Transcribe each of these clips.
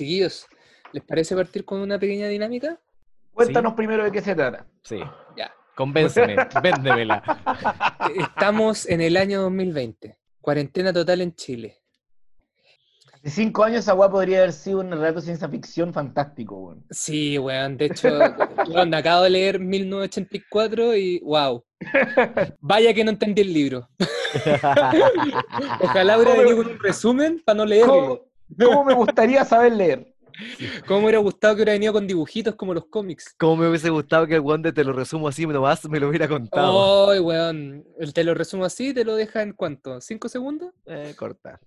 Chiquillos, ¿les parece partir con una pequeña dinámica? Cuéntanos primero de qué se trata. Sí. Ya. Convénceme, véndemela. Estamos en el año 2020. Cuarentena total en Chile. Hace cinco años esa weá podría haber sido un relato de ciencia ficción fantástico, weón. Sí, weón. De hecho, weón, acabo de leer 1984 y wow. Vaya que no entendí el libro. Ojalá hubiera venido con un resumen para no leerlo. ¿Cómo, cómo me gustaría saber leer? ¿Cómo me hubiera gustado que hubiera venido con dibujitos como los cómics? Como me hubiese gustado que el Wonder te lo resumo así nomás, me lo hubiera contado. Ay, weón. El Te lo resumo así, te lo deja en cuánto? ¿Cinco segundos? Eh, corta.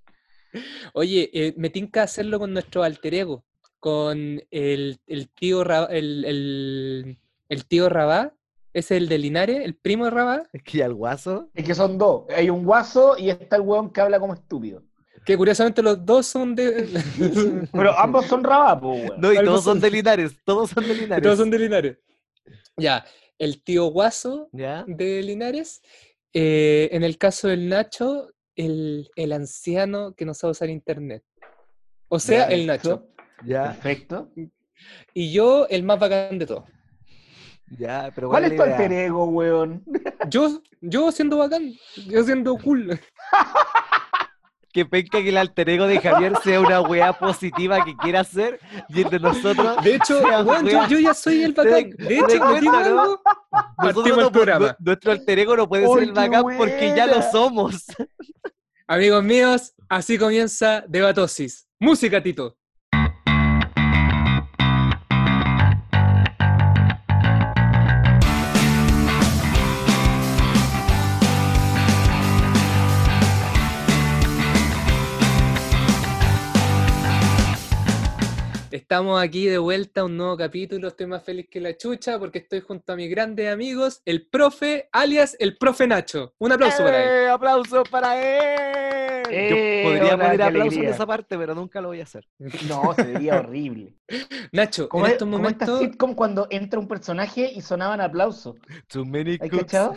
Oye, eh, me tinca hacerlo con nuestro alter ego, con el, el tío Ra- el, el, el tío Rabá, es el de Linares, el primo de Rabá, Es que al guaso. Es que son dos. Hay un guaso y está el weón que habla como estúpido. Que curiosamente los dos son de... Pero ambos son rabapos, weón. No, y Algo todos son de Linares, todos son de Linares. todos son de Linares. Ya, el tío Guaso ¿Ya? de Linares. eh, en el caso del Nacho, el, el anciano que no sabe usar internet. O sea, el Nacho. Ya, Perfecto. Y yo, el más bacán de todos. ya, pero ¿Cuál es tu alter ego, weón? Yo, yo siendo bacán, yo siendo cool. Que penca que el alter ego de Javier sea una weá positiva que quiera hacer y el de nosotros. De hecho, weón, yo, ya soy el bacán. De te hecho, das ¿me cuenta, digo ¿no? Partimos no el programa. nu- nuestro alter ego no puede ¡Ay, ser el bacán porque ya lo somos. Amigos míos, así comienza Debatosis. Música, Tito. Estamos aquí de vuelta a un nuevo capítulo. Estoy más feliz que la chucha porque estoy junto a mis grandes amigos, el profe, alias el profe Nacho. Un aplauso para él. ¡Eh! ¡Aplausos para él! Eh, Yo podría hola, poner aplausos en esa parte, pero nunca lo voy a hacer. No, se veía horrible. Nacho, Como, en es- estos como esta momentos. sitcom cuando entra un personaje y sonaban aplausos. Too many ¿Hay cooks. cachado?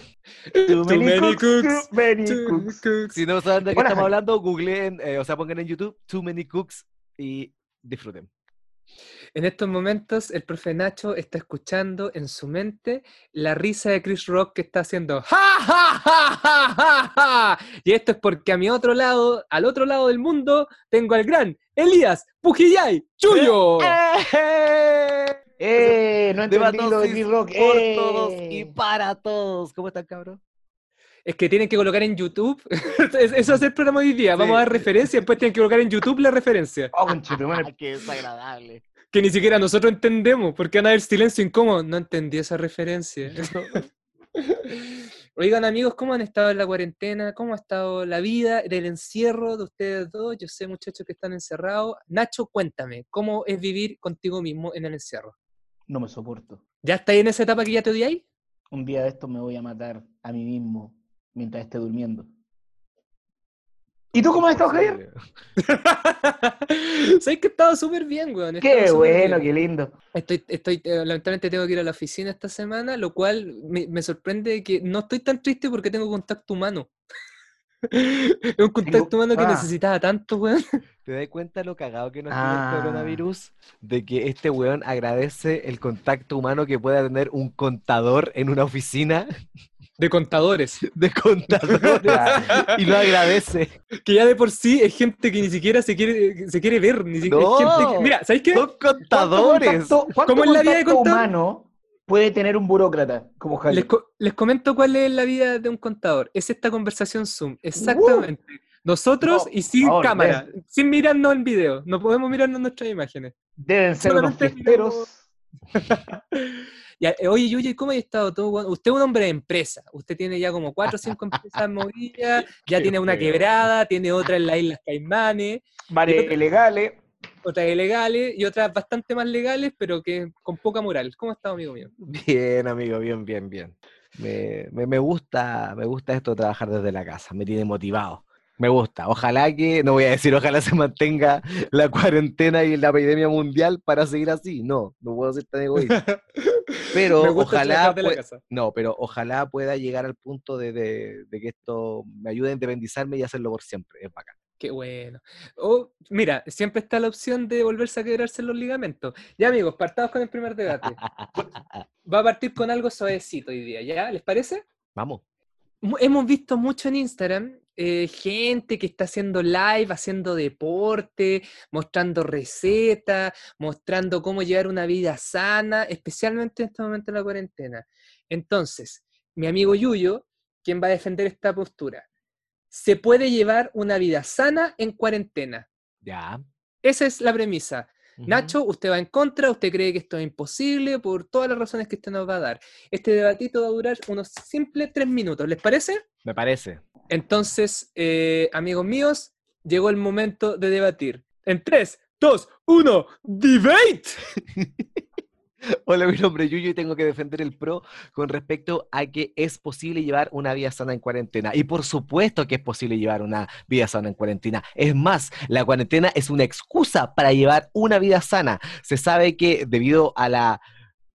Too many cooks, too many cooks. cooks. Si no saben de qué Hola, estamos hablando, googleen, eh, o sea, pongan en YouTube Too Many Cooks y disfruten. En estos momentos, el profe Nacho está escuchando en su mente la risa de Chris Rock que está haciendo ¡Ja, ja, ja, ja, ja, ja! Y esto es porque a mi otro lado, al otro lado del mundo, tengo al gran Elías Pujillay Chuyo. ¡Eh! No entendí lo de Chris Rock. por ¡Eh! todos y para todos. ¿Cómo están, cabrón? Es que tienen que colocar en YouTube. Es- Eso es el programa de hoy día. Vamos a dar referencia, después tienen que colocar en YouTube la referencia. Oh, qué desagradable. Que ni siquiera nosotros entendemos, porque van a haber silencio incómodo. No entendí esa referencia. Oigan amigos, ¿cómo han estado en la cuarentena? ¿Cómo ha estado la vida del encierro de ustedes dos? Yo sé muchachos que están encerrados. Nacho, cuéntame, ¿cómo es vivir contigo mismo en el encierro? No me soporto. ¿Ya estáis en esa etapa que ya te odiáis? Un día de estos me voy a matar a mí mismo mientras esté durmiendo. ¿Y tú cómo has estado, Javier? Sabes que he estado súper bien, weón. Qué bueno, bien. qué lindo. Estoy, estoy, eh, lamentablemente tengo que ir a la oficina esta semana, lo cual me, me sorprende que no estoy tan triste porque tengo contacto humano. Es un contacto humano que ah. necesitaba tanto, weón. ¿Te das cuenta lo cagado que nos tiene Ah. el coronavirus? De que este weón agradece el contacto humano que pueda tener un contador en una oficina De contadores. de contadores y lo agradece. Que ya de por sí es gente que ni siquiera se quiere, se quiere ver. Ni siquiera, es No. gente que- mira, ¿sabes qué? Son contadores. ¿Cuánto, cuánto ¿Cómo es la vida de contacto contador? humano puede tener un burócrata como Javier? Les, co- les comento cuál es la vida de un contador. Es esta conversación Zoom. Exactamente. Nosotros No, y sin favor, cámara, sin mirarnos en video. No podemos mirarnos nuestras imágenes. Deben ser unos solamente fiesteros. Eh, oye, Yuya, ¿y ¿cómo ha estado todo? Usted es un hombre de empresa. Usted tiene ya como cuatro o cinco empresas movidas, ya Qué tiene una feo. quebrada, tiene otra en las Islas Caimanes, Varios ilegales. otras ilegales y otras bastante más legales, pero que con poca moral. ¿Cómo ha estado, amigo mío? Bien, amigo, bien, bien, bien. Me, me, me gusta, me gusta esto de trabajar desde la casa, me tiene motivado. Me gusta. Ojalá que, no voy a decir, ojalá se mantenga la cuarentena y la epidemia mundial para seguir así. No, no puedo ser tan egoísta. Pero ojalá, no, pero ojalá pueda llegar al punto de, de- de que esto me ayude a independizarme y hacerlo por siempre. Es bacán. Qué bueno. O, mira, siempre está la opción de volverse a quebrarse los ligamentos. Ya, amigos, partamos con el primer debate. Va a partir con algo suavecito hoy día, ¿ya? ¿Les parece? Vamos. Hemos visto mucho en Instagram eh, gente que está haciendo live, haciendo deporte, mostrando recetas, mostrando cómo llevar una vida sana, especialmente en este momento de la cuarentena. Entonces, mi amigo Yuyo, quien va a defender esta postura, se puede llevar una vida sana en cuarentena. Ya. Esa es la premisa. Nacho, usted va en contra, usted cree que esto es imposible por todas las razones que usted nos va a dar. Este debatito va a durar unos simples tres minutos, ¿les parece? Me parece. Entonces, eh, amigos míos, llegó el momento de debatir. En 3, 2, 1, debate. Hola, mi nombre es Yuyo y tengo que defender el pro con respecto a que es posible llevar una vida sana en cuarentena. Y por supuesto que es posible llevar una vida sana en cuarentena. Es más, la cuarentena es una excusa para llevar una vida sana. Se sabe que debido a la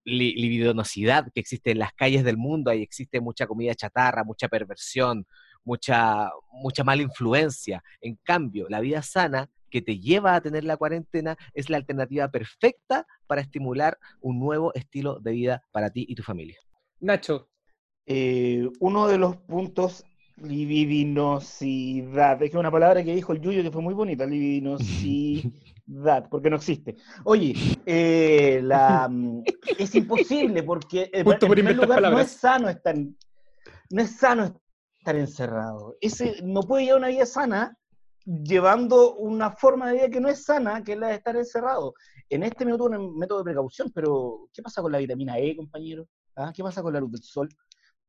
li- libidinosidad que existe en las calles del mundo, ahí existe mucha comida chatarra, mucha perversión, mucha, mucha mala influencia. En cambio, la vida sana que te lleva a tener la cuarentena es la alternativa perfecta para estimular un nuevo estilo de vida para ti y tu familia. Nacho, Eh, uno de los puntos, libidinosidad, es que una palabra que dijo el Yuyo que fue muy bonita, libidinosidad, porque no existe. Oye, eh, la, mm, es imposible porque eh, en primer lugar no es sano estar, no es sano estar encerrado. Ese no puede llevar una vida sana llevando una forma de vida que no es sana, que es la de estar encerrado. En este minuto un método de precaución, pero ¿qué pasa con la vitamina E, compañero? ¿Ah? ¿Qué pasa con la luz del sol?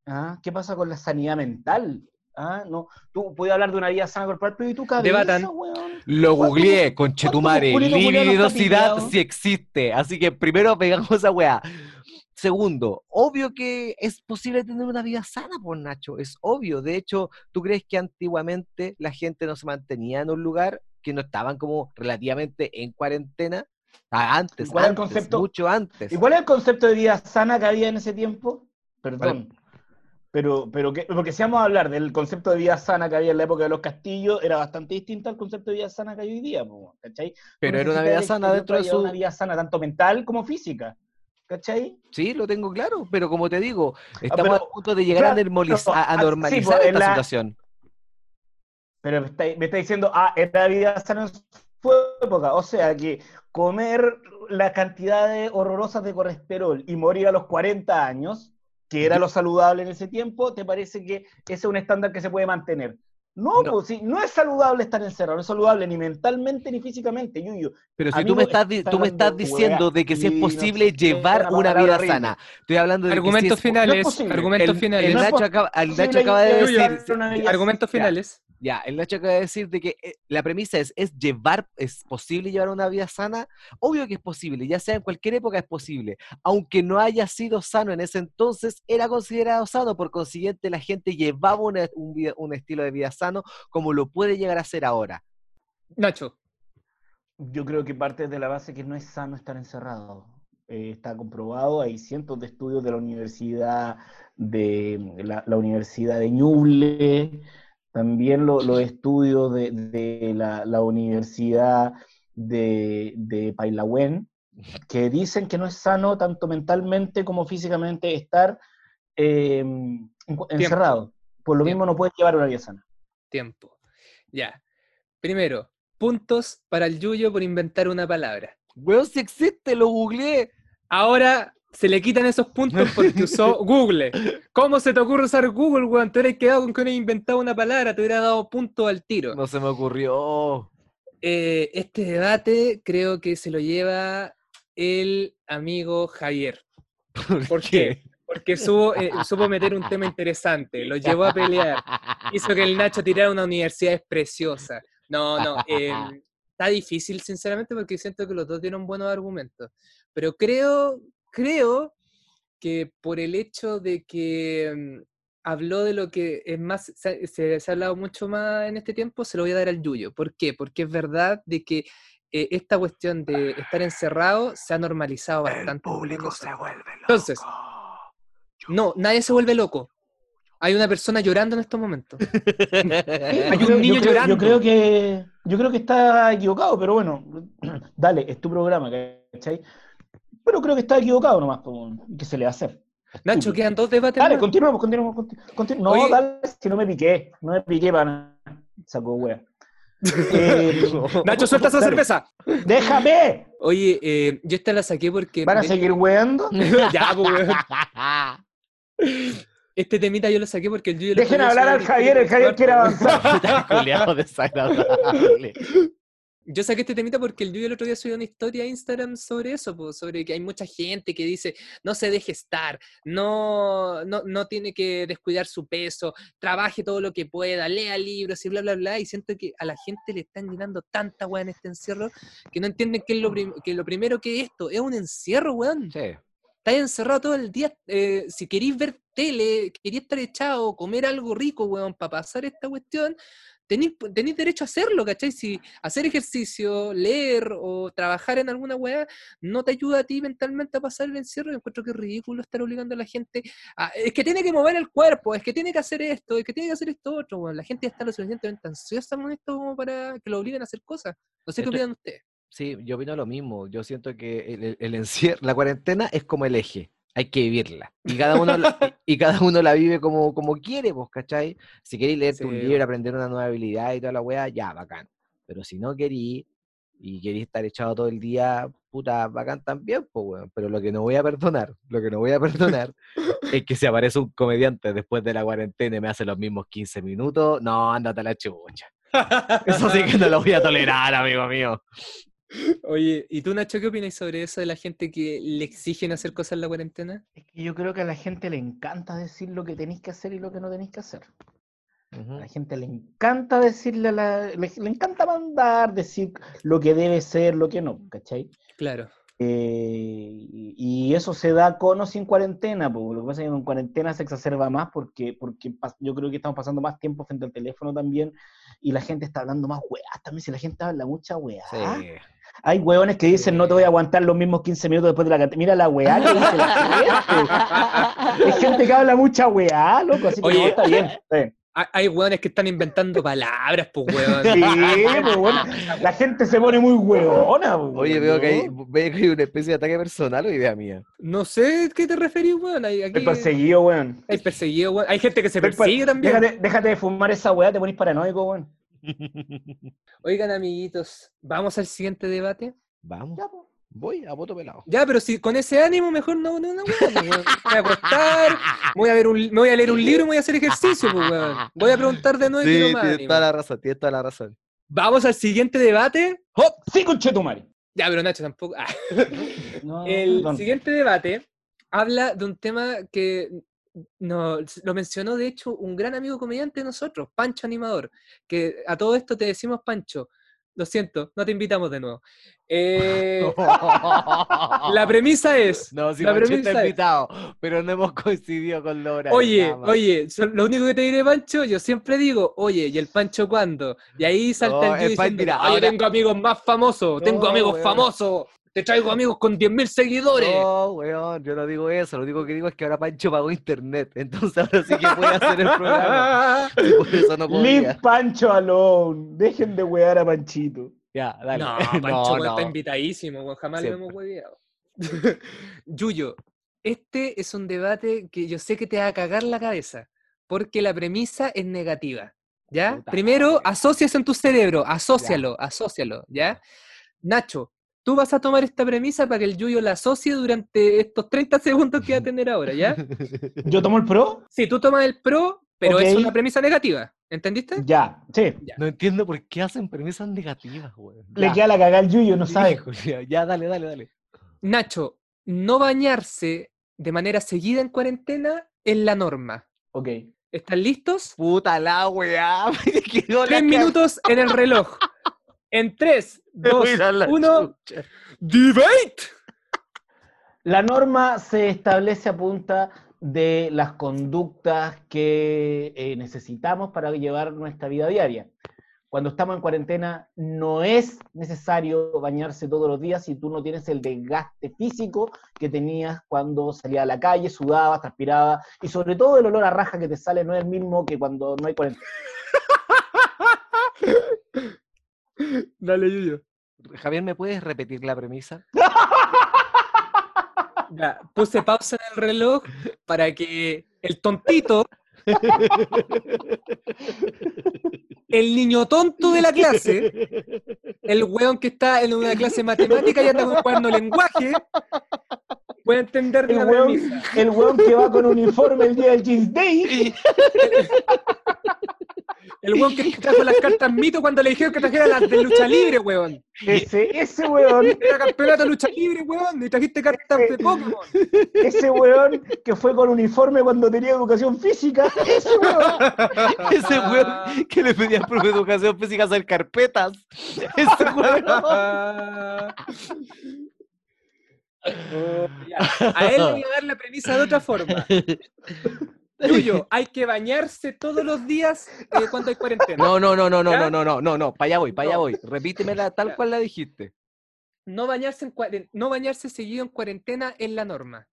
¿Ah? ¿Qué pasa con la sanidad mental? ¿Ah? No, tú puedes hablar de una vida sana corporal, pero ¿y tu cabeza, Debatan. weón? Lo ¿Cuánto- googleé, conchetumare. culiao no sí existe. Así que primero pegamos esa weá. Segundo, obvio que es posible tener una vida sana, por Nacho. Es obvio. De hecho, ¿tú crees que antiguamente la gente no se mantenía en un lugar que no estaban como relativamente en cuarentena? Ah, antes, ¿Cuál es el antes, concepto? mucho antes. ¿Y cuál es el concepto de vida sana que había en ese tiempo? Perdón. Pero, pero que, porque si vamos a hablar del concepto de vida sana que había en la época de los castillos, era bastante distinto al concepto de vida sana que hay hoy día, ¿cachai? Pero era una vida sana dentro de su... Una vida sana, tanto mental como física, ¿cachai? Sí, lo tengo claro, pero como te digo, estamos pero- a punto de llegar a, ah, sí, normalizar pues, esta la- situación. Pero me está, me está diciendo, ah, era vida sana en su época. O sea que comer las cantidades horrorosas de colesterol y morir a los 40 años, que era lo saludable en ese tiempo, ¿te parece que ese es un estándar que se puede mantener? No, No. pues sí, no es saludable estar encerrado, no es saludable ni mentalmente ni físicamente, Yuyo. Pero si Amigo, tú me estás, está tú me estás diciendo de que si es no posible llevar una vida horrible. sana, estoy hablando de argumentos que si es, finales, argumentos el, finales. el es Nacho acaba, el Nacho acaba de decir, argumentos sana. finales. ya, el Nacho acaba de decir de que eh, la premisa es, ¿es llevar, es posible llevar una vida sana? Obvio que es posible, ya sea en cualquier época es posible. Aunque no haya sido sano en ese entonces, era considerado sano, por consiguiente la gente llevaba una- un, estilo de vida sano como lo puede llegar a ser ahora. Nacho, Yo creo que parte de la base que no es sano estar encerrado. Eh, está comprobado, hay cientos de estudios de la Universidad de la, la Universidad de Ñuble, también lo- los estudios de, de la, la Universidad de, de Pailahuen, que dicen que no es sano tanto mentalmente como físicamente estar eh, en- encerrado. Por lo Tiempo. mismo no puedes llevar una vida sana. Tiempo. Ya. Primero, puntos para el Yuyo por inventar una palabra. Weón, si existe, lo googleé. Ahora se le quitan esos puntos porque usó Google. ¿Cómo se te ocurre usar Google, weón? Te hubieras quedado con que hubieras inventado una palabra, te hubiera dado punto al tiro. No se me ocurrió. Eh, este debate creo que se lo lleva el amigo Javier. ¿Por qué? Porque supo, eh, supo meter un tema interesante, lo llevó a pelear, hizo que el Nacho tirara una universidad es preciosa. No, no, eh, está difícil sinceramente porque siento que los dos dieron buenos argumentos. Pero creo, creo que por el hecho de que mm, habló de lo que es más, se, se- se ha hablado mucho más en este tiempo, se lo voy a dar al Yuyo. ¿Por qué? Porque es verdad de que eh, esta cuestión de estar encerrado se ha normalizado bastante. entre nosotros. Entonces, no, nadie se vuelve loco. Hay una persona llorando en estos momentos. Hay un niño yo creo, llorando. Yo creo, que, yo creo que está equivocado, pero bueno, dale, es tu programa, ¿cachai? Pero creo que está equivocado nomás, ¿qué se le va a hacer? Nacho, quedan dos debates Dale, más. continuamos, continuamos, conti- continu- No, Oye. dale, si no me piqué, no me piqué para nada. Saco wea. Eh, Nacho, suelta esa cerveza. ¡Déjame! Oye, eh, yo esta la saqué porque... ¿Van a seguir weando? ya, pues, weón. Este temita yo lo saqué porque el Yuyo... el Dejen otro día hablar al subió Javier, el Javier quiere avanzar. Desagradable. Yo saqué este temita porque el Yuyo el otro día subió una historia a Instagram sobre eso, sobre que hay mucha gente que dice, no se deje estar, no, no, no tiene que descuidar su peso, trabaje todo lo que pueda, lea libros y bla, bla, bla. Y siento que a la gente le están llenando tanta weá en este encierro que no entienden que, es lo, prim- que lo primero que es esto es un encierro, weón. Sí. Estás encerrado todo el día. eh, si queréis ver tele, queréis estar echado, comer algo rico, weón, para pasar esta cuestión, tenéis, tenéis derecho a hacerlo, ¿cachai? Si hacer ejercicio, leer o trabajar en alguna weá no te ayuda a ti mentalmente a pasar el encierro, yo encuentro que es ridículo estar obligando a la gente a, es que tiene que mover el cuerpo, es que tiene que hacer esto, es que tiene que hacer esto otro, weón. La gente ya está lo suficientemente ansiosa con esto como para que lo obliguen a hacer cosas. No sé qué opinan ustedes. Sí, yo opino lo mismo. Yo siento que el, el- encierro, la cuarentena es como el eje. Hay que vivirla. Y cada uno, la, y cada uno la vive como, como quiere, pues, ¿cachai? Si queréis leerte un libro, aprender una nueva habilidad y toda la weá, ya, bacán. Pero si no querí y queréis estar echado todo el día, puta, bacán también, pues, weón. Pero lo que no voy a perdonar, lo que no voy a perdonar es que si aparece un comediante después de la cuarentena y me hace los mismos 15 minutos, no, ándate a la chucha. Eso sí que no lo voy a tolerar, amigo mío. Oye, ¿y tú, Nacho, qué opinas sobre eso de la gente que le exigen hacer cosas en la cuarentena? Es que yo creo que a la gente le encanta decir lo que tenéis que hacer y lo que no tenéis que hacer. A la gente le encanta decirle a la. Le, le encanta mandar, decir lo que debe ser, lo que no, ¿cachai? Claro. Eh, y, eso se da con o sin cuarentena, porque lo que pasa es que en cuarentena se exacerba más porque, porque yo creo que estamos pasando más tiempo frente al teléfono también y la gente está hablando más weá también, si la gente habla mucha weá. Sí. Hay weones que dicen no te voy a aguantar los mismos 15 minutos después de la cantidad. Mira la weá que dice la gente. Hay gente que habla mucha weá, loco, así que Oye. no, está bien. está bien. Hay- hueones que están inventando palabras, pues, weón. Sí, pues, bueno, la gente se pone muy weona. pues, Oye, veo que, hay, veo que hay una especie de ataque personal o idea mía. No sé a qué te referís. Hay, aquí, Estoy perseguido, weón. hay perseguido, weón. Hay gente que se persigue también. Déjate, déjate de fumar esa weá, te pones paranoico, weón. Oigan, amiguitos, ¿vamos al siguiente debate? Vamos, Ya, pues. Voy a voto pelado. Ya, pero si con ese ánimo, mejor no, no, no, weón. weón. Me voy a acostar, me voy a, ver un, me voy a leer un libro y me voy a hacer ejercicio, pues, weón. Voy a preguntar de nuevo y Sí, tienes ánimo. toda la razón, tienes toda la razón. Vamos al siguiente debate. ¡Hop! Sí, conchetumare. Ya, pero Nacho tampoco. Ah. No, El perdón. siguiente debate habla de un tema que no, lo mencionó, de hecho, un gran amigo comediante de nosotros, Pancho Animador, que a todo esto te decimos Pancho. Lo siento, no te invitamos de nuevo. Eh, la premisa es... No, si la Pancho premisa está es- invitado, pero no hemos coincidido con Laura. Oye, oye, so- lo único que te diré, Pancho, yo siempre digo, oye, ¿y el Pancho cuándo? Y ahí salta el el diciendo, mira, "Ah, yo ahora- tengo amigos más famosos, tengo amigos famosos, te traigo amigos con 10.000 seguidores. No, weón, yo no digo eso, lo único que digo es que ahora Pancho pagó internet, entonces ahora sí que puede hacer el programa. Y por eso no Leave podía. Pancho alone. Dejen de wear a Panchito. Ya, dale. No, Pancho no. está invitadísimo, weón, jamás lo Siempre. hemos hueveado. Yuyo, este es un debate que yo sé que te va a cagar la cabeza, porque la premisa es negativa. ¿Ya? Puta Primero, asocias en tu cerebro, asócialo, asócialo, ¿ya? Nacho, tú vas a tomar esta premisa para que el Yuyo la asocie durante estos 30 segundos que va a tener ahora, ¿ya? ¿Yo tomo el pro? Sí, tú tomas el pro, pero es Ok. una premisa negativa, ¿entendiste? Ya, sí. No entiendo por qué hacen premisas negativas, weón. Le Ya. queda la cagada al Yuyo, no sabe. Ya, ya, dale, dale, dale. Nacho, no bañarse de manera seguida en cuarentena es la norma. Ok. ¿Están listos? Puta la weá. me quedó la Tres minutos en el reloj. En tres, Me dos, voy a ir a la uno. chucha. ¡Debate! La norma se establece a punta de las conductas que eh, necesitamos para llevar nuestra vida diaria. cuando estamos en cuarentena no es necesario bañarse todos los días si tú no tienes el desgaste físico que tenías cuando salías a la calle, sudabas, transpirabas, y sobre todo el olor a raja que te sale no es el mismo que cuando no hay cuarentena. Dale, Yuyo. Javier, ¿me puedes repetir la premisa? Ya, puse pausa en el reloj para que el tontito, el niño tonto de la clase, el weón que está en una clase de matemática y anda con de lenguaje, pueda entender El la weón, premisa. el weón que va con uniforme el día del Jeans Day, El weón que trajo las cartas mito cuando le dijeron que trajera las de lucha libre, weón. ese, ese weón, Era campeonato de lucha libre, weón, y trajiste cartas de Pokémon. ese weón que fue con uniforme cuando tenía educación física, ese weón. Ese weón que le pedía al profe de educación física hacer carpetas. Ese weón. Oh. A él le voy a dar la premisa de otra forma. Yuyo, hay que bañarse todos los días eh, cuando hay cuarentena. No, no, no, no, no, no, no, no, no, no, para allá voy, para allá No. voy. Repítemela tal cual la dijiste. No bañarse, en cuaren- no bañarse seguido en cuarentena es la norma.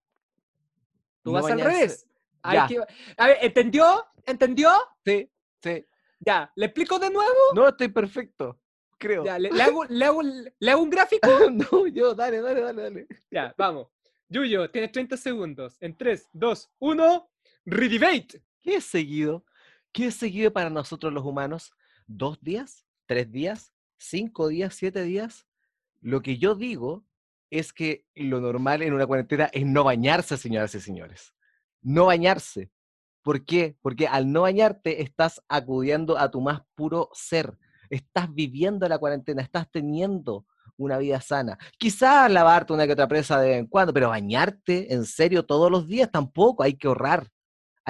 Tú No vas al bañarse- revés. Hay que- A ver, ¿entendió? ¿Entendió? Sí, sí. Ya, ¿le explico de nuevo? No, estoy perfecto, creo. Ya, ¿le, le hago, le, hago, le hago un gráfico? No, yo, dale, dale, dale, dale. Ya, vamos. Yuyo, tienes 30 segundos. En 3, 2, 1, redebate. ¿Qué es seguido? ¿Qué es seguido para nosotros los humanos? ¿Dos días? ¿Tres días? ¿Cinco días? ¿Siete días? Lo que yo digo es que lo normal en una cuarentena es no bañarse, señoras y señores. No bañarse. ¿Por qué? Porque al no bañarte estás acudiendo a tu más puro ser. Estás viviendo la cuarentena, estás teniendo una vida sana. Quizás lavarte una que otra presa de vez en cuando, pero bañarte en serio todos los días tampoco, hay que ahorrar.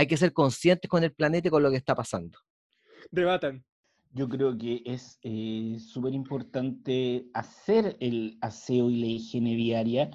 Hay que ser conscientes con el planeta y con lo que está pasando. Debatan. Yo creo que es eh, súper importante hacer el aseo y la higiene diaria.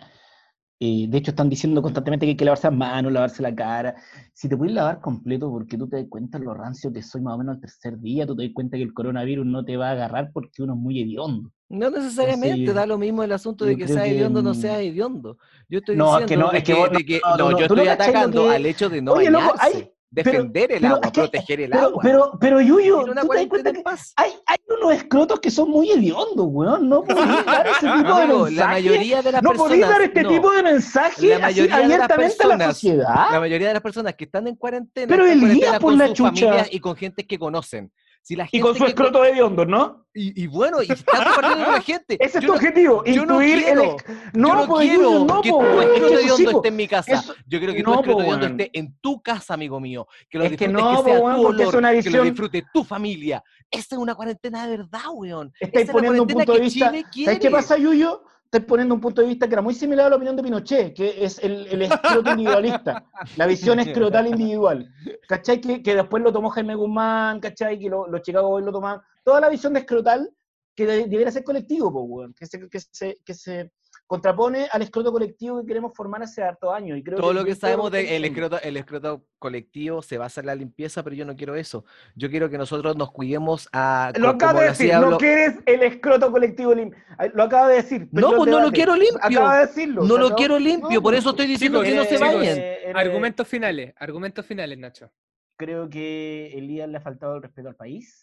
Eh, de hecho, están diciendo constantemente que hay que lavarse las manos, lavarse la cara. Si te puedes lavar completo, porque tú te das cuenta lo rancio que soy más o menos el tercer día, tú te das cuenta que el coronavirus no te va a agarrar porque uno es muy hediondo. No necesariamente, da lo mismo el asunto de que sea que, hediondo o no mm, sea hediondo. Yo estoy No, es que no, es que vos- de que- no, no, no, yo no estoy atacando que- al hecho de no Oye, loco, hay- defender el agua, proteger el Pero, agua. pero, pero Yuyo, ¿tú te das cuenta en que hay, hay unos escrotos que son muy hediondos, weón? No podéis dar ese tipo de mensaje. la mayoría de las no personas podéis dar este no. tipo de mensaje La así abiertamente a la sociedad. La mayoría de las personas que están en cuarentena Pero en Elías, cuarentena por con la sus chucha. familias y con gente que conocen. Si la Y con su que escroto hediondo, ¿no? y, y bueno, y están compartiendo con la gente. Ese es tu no- objetivo, yo no incluir quiero, el... No, yo no pues, quiero no, que po, tu escroto sí, po. esté en mi casa. Eso- Yo quiero que tu no, escroto hediondo weón. esté en tu casa, amigo mío. Que lo Es que no, sea tu olor, una que lo disfrute tu familia. Esa es una cuarentena de verdad, weón. Estáis poniendo un punto de vista... ¿Sabes qué pasa, Yuyo? Estáis poniendo un punto de vista que era muy similar a la opinión de Pinochet, que es el, el escroto individualista, la visión escrotal individual. ¿Cachai? Que, que después lo tomó Jaime Guzmán, ¿cachai? Que lo- los Chicago Boys lo tomaban. Toda la visión de escrotal que de- debería ser colectivo, weón, que se, que, se, que se contrapone al escroto colectivo que queremos formar hace hartos años. Y creo Todo lo que sabemos del estamos escroto, el escroto colectivo se basa en la limpieza, pero yo no quiero eso. Yo quiero que nosotros nos cuidemos a Lo como de decir, no quieres el escroto colectivo limpio. Lo acaba de decir. No, pues no lo quiero limpio. Acaba de decirlo. No lo quiero limpio, No, por eso estoy diciendo Chicos, que no se chicos, bañen. eh, eres- Argumentos finales, argumentos finales, Nacho. Creo que Elías le ha faltado el respeto al país.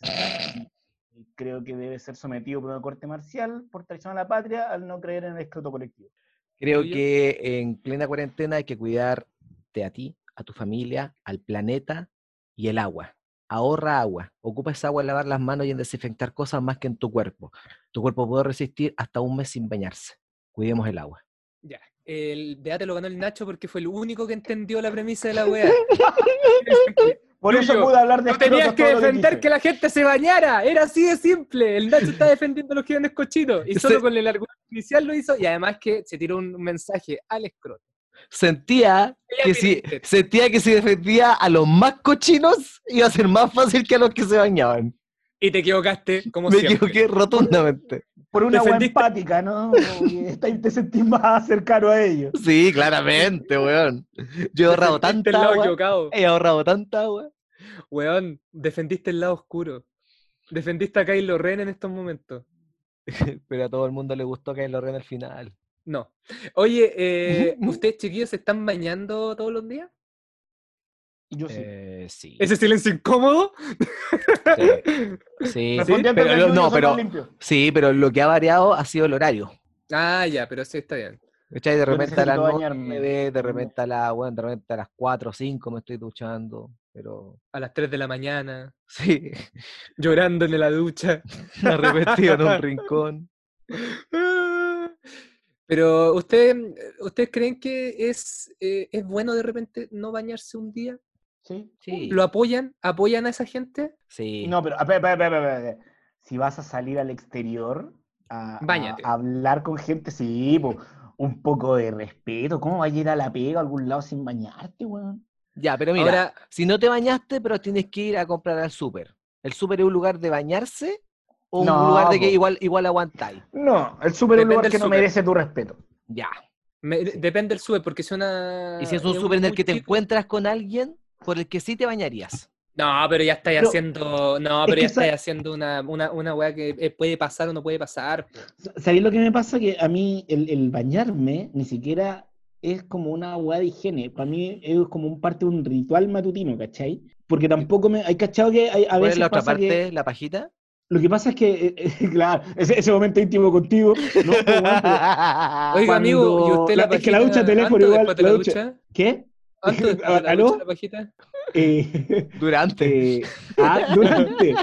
Creo que debe ser sometido por una corte marcial por traición a la patria al no creer en el escroto colectivo. Creo que en plena cuarentena hay que cuidarte a ti, a tu familia, al planeta y el agua. Ahorra agua. Ocupa esa agua en lavar las manos y en desinfectar cosas más que en tu cuerpo. Tu cuerpo puede resistir hasta un mes sin bañarse. Cuidemos el agua. Ya. El debate lo ganó el Nacho porque fue el único que entendió la premisa de la weá. Por eso pude hablar de No tenías escrotos que defender quise. que la gente se bañara. Era así de simple. El Nacho está defendiendo a los gigantes cochinos. Y solo Sí. con el argumento inicial lo hizo. Y además que se tiró un mensaje al escroto. Sentía que, si, sentía que si defendía a los más cochinos iba a ser más fácil que a los que se bañaban. Y te equivocaste, como Me siempre. equivoqué rotundamente. Por una defendiste- empática, ¿no? Te sentís más cercano a ellos. Sí, claramente, weón. Yo he ahorrado tanta agua. He ahorrado tanta agua. Weón, defendiste el lado oscuro. Defendiste a Kylo Ren en estos momentos. Pero a todo el mundo le gustó Kylo Ren al final. No. Oye, eh, ¿ustedes chiquillos se están bañando todos los días? Yo sí. Eh, sí. ¿Ese silencio incómodo? Sí, sí, pero, lo- no, pero, sí, pero lo que ha variado ha sido el horario. Ah, ya, pero sí está bien. De repente a las necesito bañarme. 9, de repente a las, bueno, de repente a las 4 o 5 me estoy duchando, pero A las 3 de la mañana, sí, llorando en la ducha. arrepentido en un rincón. Pero ¿ustedes, ¿ustedes creen que es, eh, es bueno de repente no bañarse un día? Sí. Sí, ¿Lo apoyan? ¿Apoyan a esa gente? sí. No, pero, espera, espera, espera, espera, espera. si vas a salir al exterior a, a- hablar con gente, sí, po, un poco de respeto. ¿Cómo vas a ir a la pega a algún lado sin bañarte, weón? Ya, pero mira, Ahora, si no te bañaste, pero tienes que ir a comprar al súper. ¿El súper es un lugar de bañarse o un lugar de que igual, igual aguantáis? No, el súper es un lugar que no súper. merece tu respeto. Ya. me- depende del sube, porque si una... Y si es un es súper en el que te encuentras con alguien por el que sí te bañarías. No, pero ya estáis Pero- haciendo... No, es pero ya esa- estáis haciendo una, una, una weá que eh, puede pasar o no puede pasar. ¿Sabéis lo que me pasa? Que a mí el, el bañarme ni siquiera es como una hueá de higiene. Para mí es como un parte de un ritual matutino, ¿cachai? Porque tampoco me... Hay cachado que hay, a ¿Cuál veces es la otra pasa parte? que... ¿La pajita? Lo que pasa es que, eh, eh, claro, ese, ese momento íntimo contigo, no, pero, weón, pero- Oiga, amigo, ¿y usted la- la es que la pajita ducha teléfono antes o igual, de la la ducha- ducha? ¿Qué? ¿Antes de la ¿Aló? ducha la pajita? Eh, Durante. eh, ah, durante.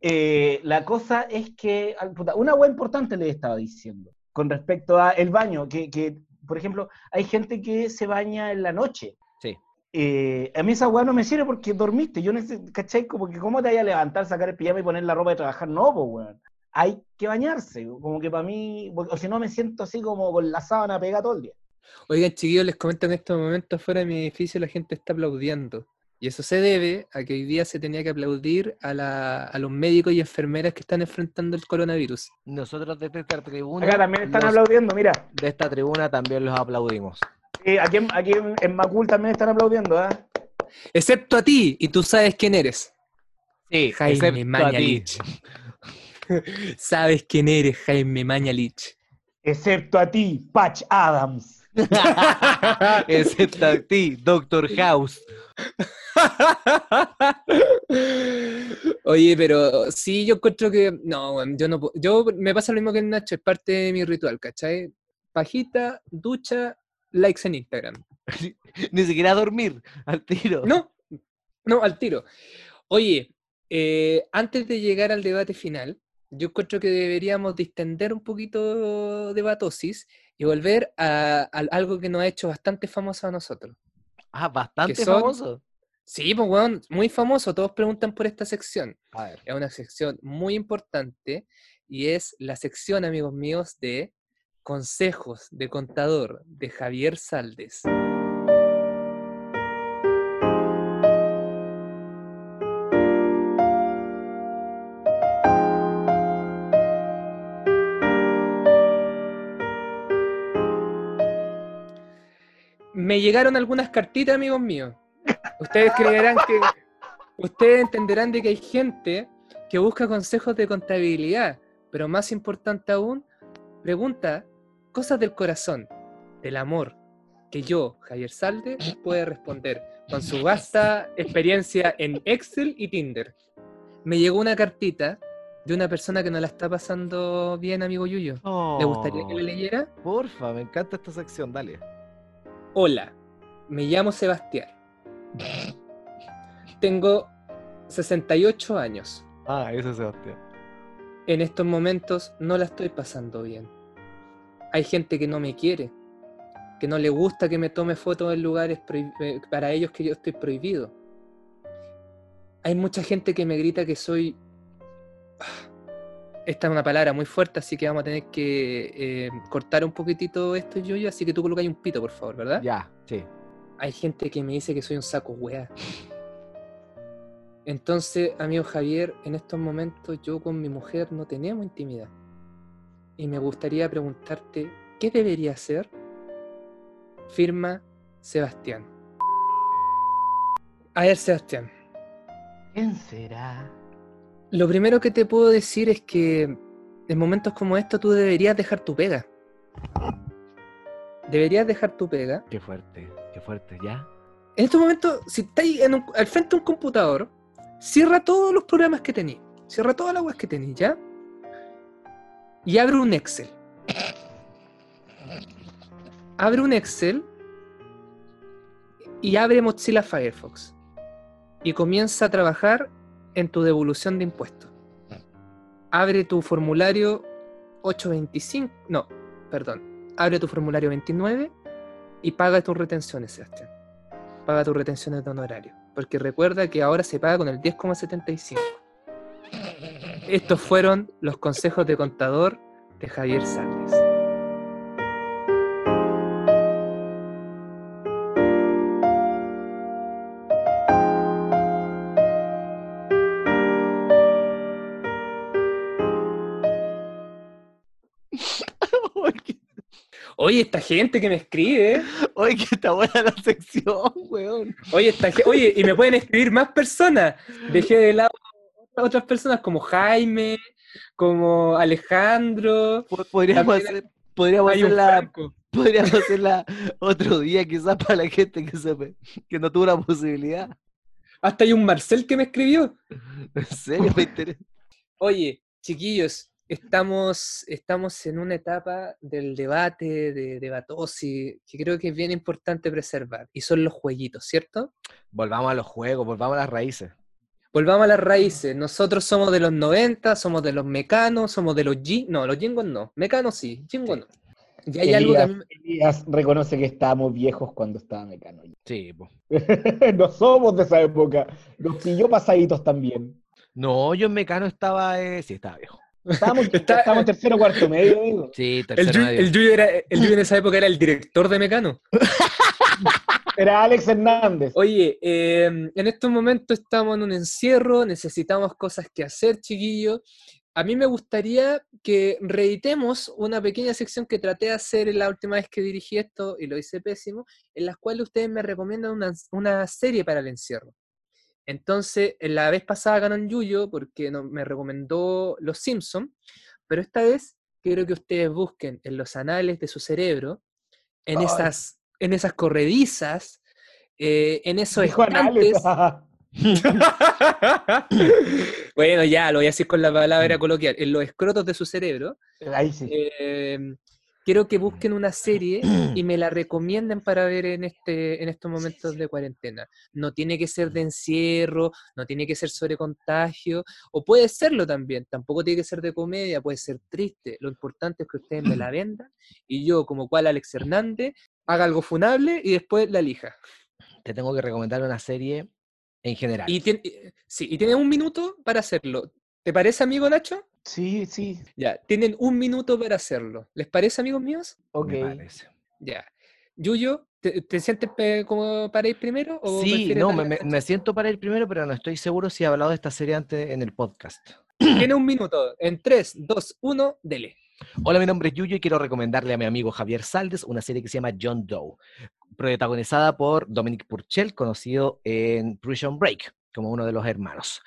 Eh, la cosa es que, puta, una hueá importante le estaba diciendo con respecto a el baño, que, que, por ejemplo, hay gente que se baña en la noche. Sí. Eh, a mí esa hueá no me sirve porque dormiste. Yo necesito, ¿cachai? Como que cómo te vayas a levantar, sacar el pijama y poner la ropa de trabajar. No, pues, weón. Hay que bañarse. Como que para mí, o si no me siento así como con la sábana pegada todo el día. Oigan, chiquillos, les comento en estos momentos fuera de mi edificio la gente está aplaudiendo. Y eso se debe a que hoy día se tenía que aplaudir a, la- a los médicos y enfermeras que están enfrentando el coronavirus. Nosotros desde esta tribuna. Acá también están los- aplaudiendo, mira. De esta tribuna también los aplaudimos. Eh, aquí en, aquí en, en Macul también están aplaudiendo, ¿ah? Excepto a ti, y tú sabes quién eres. Sí, Jaime excepto a ti. Mañalich. sabes quién eres, Jaime Mañalich. Excepto a ti, Patch Adams. Excepto a ti, Doctor House. Oye, pero sí, yo encuentro que. No, yo no puedo- Yo me pasa lo mismo que el Nacho, es parte de mi ritual, ¿cachai? Pajita, ducha, likes en Instagram. Ni siquiera dormir al tiro. No, no, al tiro. Oye, eh, antes de llegar al debate final, yo encuentro que deberíamos distender un poquito de batosis y volver a, a algo que nos ha hecho bastante famoso a nosotros. Ah, bastante son- famoso. Sí, pues weón, muy famoso, todos preguntan por esta sección. A ver. Es una sección muy importante y es la sección, amigos míos, de consejos de contador de Javier Saldes. Me llegaron algunas cartitas, amigos míos. Ustedes creerán que. Ustedes entenderán de que hay gente que busca consejos de contabilidad, pero más importante aún, pregunta cosas del corazón, del amor, que yo, Javier Salde, puede responder con su vasta experiencia en Excel y Tinder. Me llegó una cartita de una persona que no la está pasando bien, amigo Yuyo. ¿Le gustaría que le Oh, leyera? Porfa, me encanta esta sección, dale. Hola, me llamo Sebastián. Tengo 68 años. Ah, ese es Sebastián. En estos momentos no la estoy pasando bien. Hay gente que no me quiere, que no le gusta que me tome fotos en lugares eh, para ellos que yo estoy prohibido. Hay mucha gente que me grita que soy... Esta es una palabra muy fuerte, así que vamos a tener que eh, cortar un poquitito esto, yo, así que tú colocas un pito, por favor, ¿verdad? Ya, sí. hay gente que me dice que soy un saco weá. Entonces, amigo Javier, en estos momentos yo con mi mujer no tenemos intimidad. Y me gustaría preguntarte, ¿qué debería hacer? Firma Sebastián. A ver, Sebastián, ¿Quién será? Lo primero que te puedo decir es que en momentos como estos tú deberías dejar tu pega. Deberías dejar tu pega. Qué fuerte, qué fuerte, ¿ya? En estos momentos, si estáis en un- al frente de un computador, cierra todos los programas que tenéis. Cierra todas las webs que tenéis, ¿ya? Y abre un Excel. Abre un Excel y abre Mozilla Firefox. Y comienza a trabajar en tu devolución de impuestos. Abre tu formulario 825, no, perdón. Abre tu formulario 29 y paga tus retenciones, Sebastián. Paga tus retenciones de honorario. Porque recuerda que ahora se paga con el 10,75. Estos fueron los consejos de contador de Javier Sánchez. Oye, esta gente que me escribe. Oye, que está buena la sección, weón. Oye, esta oye, y me pueden escribir más personas. Dejé de lado a otras personas como Jaime, como Alejandro. Po- Podríamos hacer, podríamos un hacerla, Franco. podríamos hacerla otro día, quizás para la gente que, se, que no tuvo la posibilidad. Hasta hay un Marcel que me escribió. En serio, me interesa. Oye, chiquillos, estamos, estamos en una etapa del debate, de debatosi, que creo que es bien importante preservar, y son los jueguitos, ¿cierto? Volvamos a los juegos, volvamos a las raíces. Volvamos a las raíces. Nosotros somos de los 90, somos de los mecanos, somos de los G. No, los jingos no. Mecanos sí, jingos no. Y hay algo que a mí Elías, Elías reconoce que estábamos viejos cuando estaba Mecano. Sí, po. no somos de esa época. Nos pilló pasaditos también. No, yo en Mecano estaba, eh, sí, estaba viejo. Estábamos, Está- estábamos en tercero cuarto medio, amigo. Sí, El tercero Yuy, medio. el Yuy era, el Yuy en esa época era el director de Mecano. Era Alex Hernández. Oye, eh, en estos momentos estamos en un encierro, necesitamos cosas que hacer, chiquillos. A mí me gustaría que reeditemos una pequeña sección que traté de hacer en la última vez que dirigí esto y lo hice pésimo, en las cuales ustedes me recomiendan una, una serie para el encierro. Entonces, en la vez pasada ganó el Yuyo porque no- me recomendó Los Simpson, pero esta vez quiero que ustedes busquen en los anales de su cerebro, en, Ay. esas, en esas corredizas, eh, en esos estantes. bueno, ya, lo voy a decir con la palabra coloquial, en los escrotos de su cerebro. Ahí sí. eh, quiero que busquen una serie y me la recomienden para ver en, este, en estos momentos de cuarentena. No tiene que ser de encierro, no tiene que ser sobre contagio, o puede serlo también, tampoco tiene que ser de comedia, puede ser triste. Lo importante es que ustedes me la vendan y yo, como cual Alex Hernández, haga algo funable y después la elija. Te tengo que recomendar una serie en general. Y tiene, eh, sí, y tienen un minuto para hacerlo. ¿Te parece, amigo Nacho? Sí, sí. Ya, tienen un minuto para hacerlo. ¿Les parece, amigos míos? Ok. me parece. Ya. Yuyo, ¿te, te sientes como para ir primero? O Sí, no, me, siento para ir primero, pero no estoy seguro si he hablado de esta serie antes en el podcast. Tiene un minuto. En 3, 2, 1, dele. Hola, mi nombre es Yuyo y quiero recomendarle a mi amigo Javier Saldes una serie que se llama John Doe, protagonizada por Dominic Purcell, conocido en Prison Break como uno de los hermanos.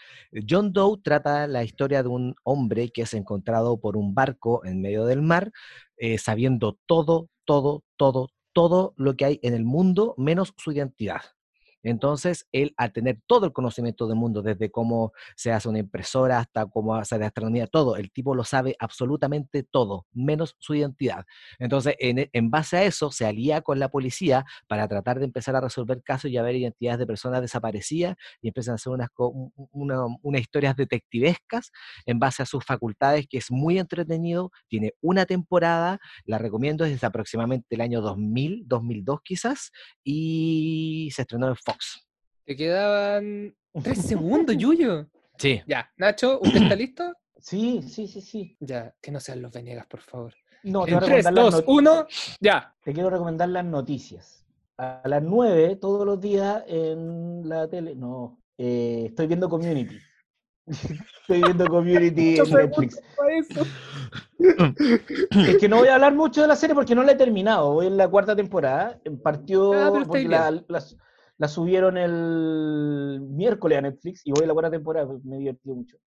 John Doe trata la historia de un hombre que es encontrado por un barco en medio del mar, eh, sabiendo todo, todo, todo, todo lo que hay en el mundo, menos su identidad. Entonces, él, al tener todo el conocimiento del mundo, desde cómo se hace una impresora hasta cómo hacer astronomía, todo, el tipo lo sabe absolutamente todo, menos su identidad. Entonces, en, e- en base a eso, se alía con la policía para tratar de empezar a resolver casos y a ver identidades de personas desaparecidas y empiezan a hacer unas, una- unas historias detectivescas en base a sus facultades, que es muy entretenido, tiene una temporada, la recomiendo desde aproximadamente el año 2000, 2002 quizás, y se estrenó en Fox. Te quedaban 3 segundos, Yuyo. Sí. Ya. Nacho, ¿usted está listo? Sí, sí, sí, sí. Ya, que no sean los Venegas, por favor. No, te, voy En a 3, recomendar las 2, not- 1, ya. te quiero recomendar las noticias. A las 9, todos los días en la tele. No, eh, estoy viendo Community. estoy viendo Community en Netflix. Es que no voy a hablar mucho de la serie porque no la he terminado. Voy en la cuarta temporada. Partió Ah, pero porque la, la- la subieron el miércoles a Netflix y voy en la cuarta temporada. Me divertió mucho.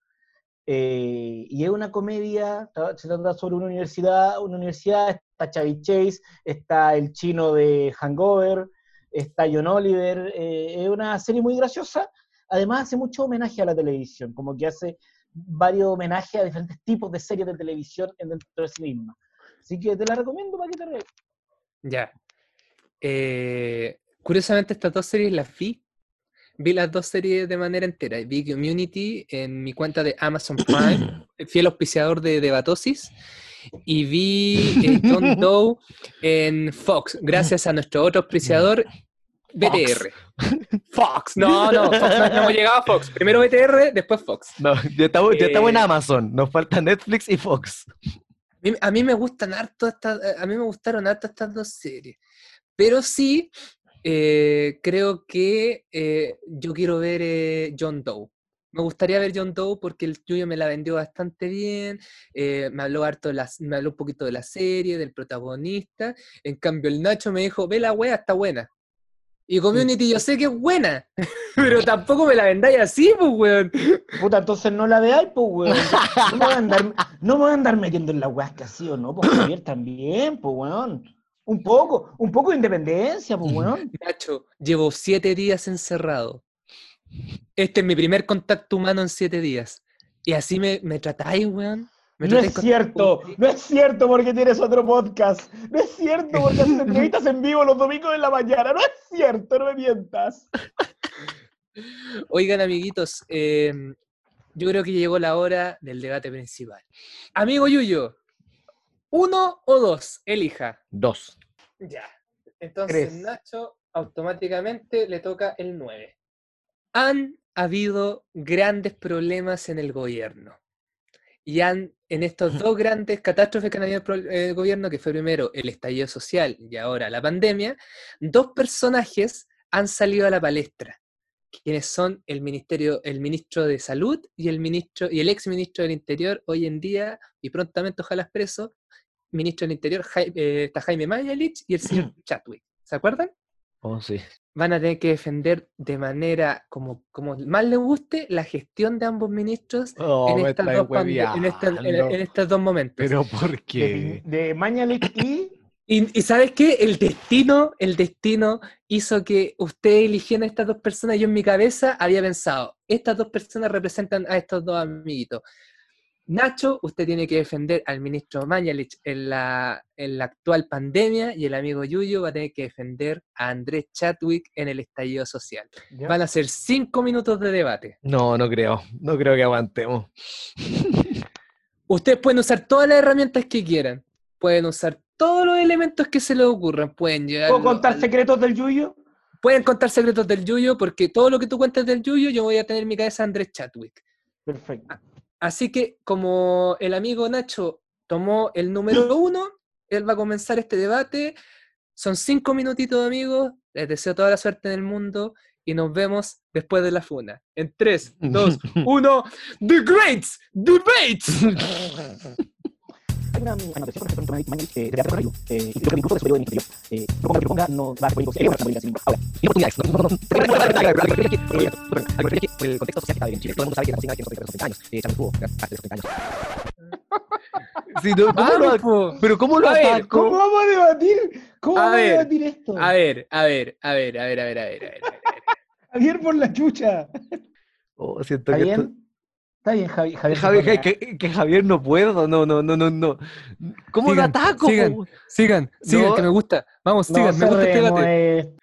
eh, y es una comedia, se trata sobre una universidad, una universidad, está Chevy Chase, está el chino de Hangover, está John Oliver, eh, es una serie muy graciosa, además hace mucho homenaje a la televisión, como que hace varios homenajes a diferentes tipos de series de televisión en- dentro de sí misma. Así que te la recomiendo para que te. Ya. Eh, curiosamente, estas dos series las vi. Vi las dos series de manera entera. Vi Community en mi cuenta de Amazon Prime, fiel auspiciador de Debatosis. Y vi eh, John Doe en Fox, gracias a nuestro otro auspiciador, BTR. Fox. No, no, Fox, no, no hemos llegado a Fox. Primero BTR, después Fox. No, ya estamos, ya estamos en Eh, Amazon. Nos falta Netflix y Fox. A mí, a mí me gustan harto estas, eh, a mí me gustaron harto estas dos series. Pero sí, eh, creo que eh, yo quiero ver eh, John Doe. Me gustaría ver John Doe porque el tuyo me la vendió bastante bien. me habló harto de las, me habló un poquito de la serie, del protagonista. En cambio, el Nacho me dijo, ve la wea, está buena. Y Community yo sé que es buena, pero tampoco me la vendáis así, pues, weón. Puta, entonces no la veáis, pues, weón. No me voy a andar, no me voy a andar metiendo en la weá que así o no, pues, Javier, también, pues, weón. Un poco, un poco de independencia, pues, weón. Nacho, llevo siete días encerrado. Este es mi primer contacto humano en siete días. Y así me, me tratáis, weón. Me No es con- cierto, no es cierto porque tienes otro podcast. No es cierto porque haces entrevistas en vivo los domingos en la mañana. No es cierto, no me mientas. Oigan, amiguitos, eh, yo creo que llegó la hora del debate principal. Amigo Yuyo, ¿uno o dos? Elija. Dos. Ya. Entonces, Tres. Nacho automáticamente le toca el 9. Han habido grandes problemas en el gobierno. Y han, en estos dos grandes catástrofes que han habido en el gobierno, que fue primero el estallido social y ahora la pandemia, dos personajes han salido a la palestra, quienes son el ministerio, el ministro de Salud y el ministro y el ex ministro del Interior hoy en día y prontamente ojalá preso, ministro del Interior eh, está Jaime Mayalich y el señor Chatwick. ¿Se acuerdan? Oh, sí. Van a tener que defender de manera como, como más les guste la gestión de ambos ministros Oh, en, estas dos en, esta- en- hueviando. en estos dos momentos. Pero ¿por De, qué? de Mañalich y. Y, y ¿sabes qué? El destino, el destino hizo que ustedes eligieran a estas dos personas. Yo en mi cabeza había pensado, estas dos personas representan a estos dos amiguitos. Nacho, usted tiene que defender al ministro Mañalich en la, en la actual pandemia y el amigo Yuyo va a tener que defender a Andrés Chadwick en el estallido social. ¿Ya? Van a ser cinco minutos de debate. No, no creo. No creo que aguantemos. Ustedes pueden usar todas las herramientas que quieran. Pueden usar todos los elementos que se les ocurran. Pueden llegar. ¿Puedo contar secretos del Yuyo? Pueden contar secretos del Yuyo, porque todo lo que tú cuentes del Yuyo, yo voy a tener en mi cabeza a Andrés Chadwick. Perfecto. Así que, como el amigo Nacho tomó el número uno, él va a comenzar este debate. Son cinco minutitos, amigos. Les deseo toda la suerte en el mundo y nos vemos después de la funa. En 3, 2, 1. The Great Debates. Hay una anotación con respecto a Mañalich eh, de corrido, eh, y creo que curso de interior. Eh, proponga que proponga, no va a ser político. Sería una política sin Ahora, y oportunidades. No, no, no, no. Por el contexto social que está en Chile, todo el mundo sabe que la cocina tiene sobre 70 años. Eh, Chávez tuvo gran parte de los 70 años. Sí, no, ¿cómo lo- pero ¿cómo lo A ver? ¿Cómo vamos a debatir? ¿Cómo A vamos a ver, debatir esto? A ver, a ver, a ver, a ver, a ver, a ver, a ver. a ver. Javier por la chucha. Oh, siento ¿Está que esto-? Está bien, Javi- Javier. Que, Javier no puedo, no, no, no, no, no. ¿Cómo Sigan, lo ataco? sigan. Sigan, sigan, No. que me gusta. Vamos, No sigan, me gusta este debate.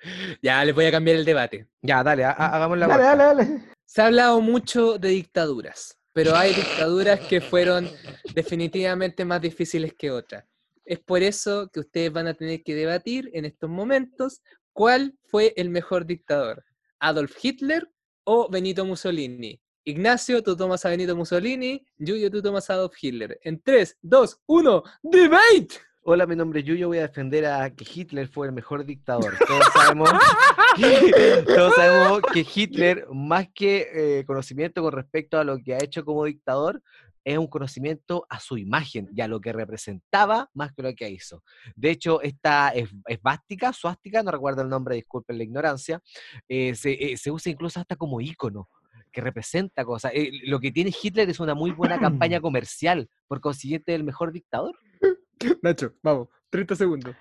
Ya, les voy a cambiar el debate. Ya, dale, ha- ha- hagamos la Dale, vuelta. dale, dale. Se ha hablado mucho de dictaduras, pero hay dictaduras que fueron definitivamente más difíciles que otras. Es por eso que ustedes van a tener que debatir en estos momentos cuál fue el mejor dictador, Adolf Hitler o Benito Mussolini. Ignacio, tú tomas a Benito Mussolini, Yuyo, tú tomas a Adolf Hitler. En 3, 2, 1, debate. Hola, mi nombre es Yuyo, voy a defender a que Hitler fue el mejor dictador. Todos sabemos que, Hitler, más que eh, conocimiento con respecto a lo que ha hecho como dictador, es un conocimiento a su imagen y a lo que representaba más que lo que hizo. De hecho, esta es- esvástica, suástica, no recuerdo el nombre, disculpen la ignorancia, eh, se, eh, se usa incluso hasta como ícono. Que representa cosas. Eh, lo que tiene Hitler es una muy buena campaña comercial, por consiguiente el mejor dictador. Nacho, vamos, 30 segundos.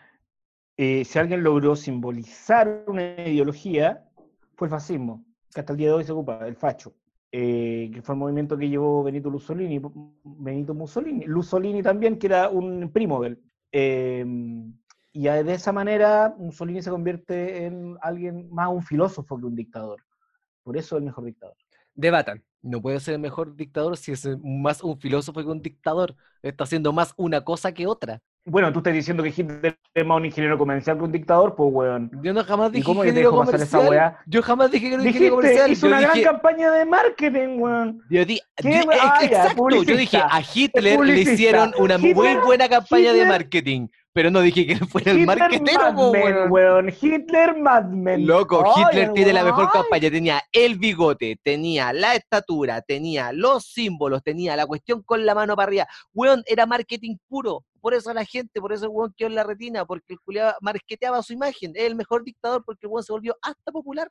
Eh, si alguien logró simbolizar una ideología, fue el fascismo, que hasta el día de hoy se ocupa, el facho, eh, que fue el movimiento que llevó Benito Mussolini, Benito Mussolini, Mussolini también, que era un primo de él. Em, y de esa manera Mussolini se convierte en alguien más un filósofo que un dictador. Por eso el mejor dictador. Debatan. No puede ser el mejor dictador si es más un filósofo que un dictador. Está haciendo más una cosa que otra. Bueno, tú estás diciendo que Hitler es más un ingeniero comercial que un dictador, pues weón. Yo no jamás dije cómo ingeniero pasar esa comercial. weá? Yo jamás dije que era un Dijiste, ingeniero comercial. hizo Yo una dije- gran campaña de marketing, weón. Yo ya, exacto, yo dije, a Hitler le hicieron una muy buena campaña de marketing, pero no dije que él fuera el marquetero, po, weón. weón. Hitler Mad Men. Loco, Ay, Hitler tiene la mejor campaña. Tenía el bigote, tenía la estatura, tenía los símbolos, tenía la cuestión con la mano para arriba. Weón, era marketing puro. Por eso la gente, por eso el weón quedó en la retina, porque el culiao marketeaba su imagen. Es el mejor dictador porque el weón se volvió hasta popular.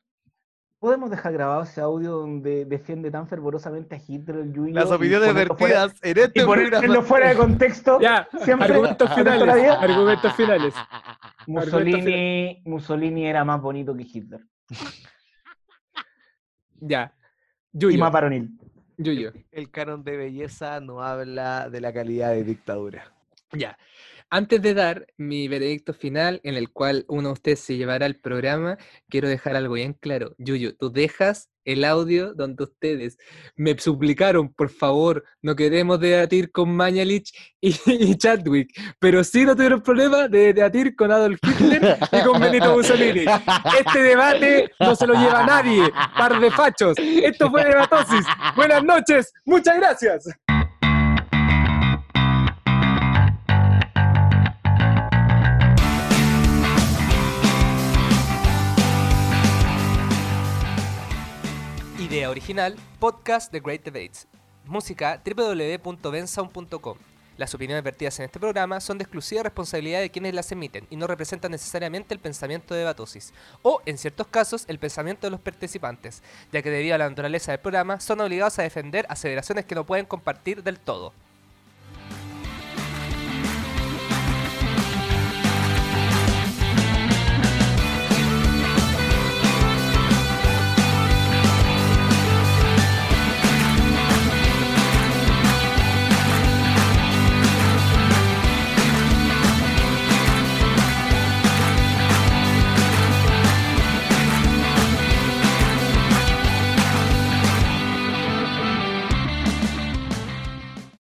¿Podemos dejar grabado ese audio donde defiende tan fervorosamente a Hitler el Yuyo? Las y opiniones vertidas en este Y ponerlo fuera de contexto. Ya, Siempre- argumentos finales. vida. Argumentos finales. Mussolini, Mussolini era más bonito que Hitler. Ya. Y más varonil. Yuyo. El canon de belleza no habla de la calidad de dictadura. Ya. Antes de dar mi veredicto final, en el cual uno de ustedes se llevará al programa, quiero dejar algo bien claro. Yuyo, tú dejas el audio donde ustedes me suplicaron, por favor, no queremos debatir con Mañalich y, y Chadwick, pero sí no tuvieron problema de debatir con Adolf Hitler y con Benito Mussolini. Este debate no se lo lleva nadie, par de fachos. Esto fue Debatosis. Buenas noches, muchas gracias. Original, podcast The Great Debates. Música www.bensound.com. Las opiniones vertidas en este programa son de exclusiva responsabilidad de quienes las emiten y no representan necesariamente el pensamiento de Batosis, o, en ciertos casos, el pensamiento de los participantes, ya que debido a la naturaleza del programa son obligados a defender aseveraciones que no pueden compartir del todo.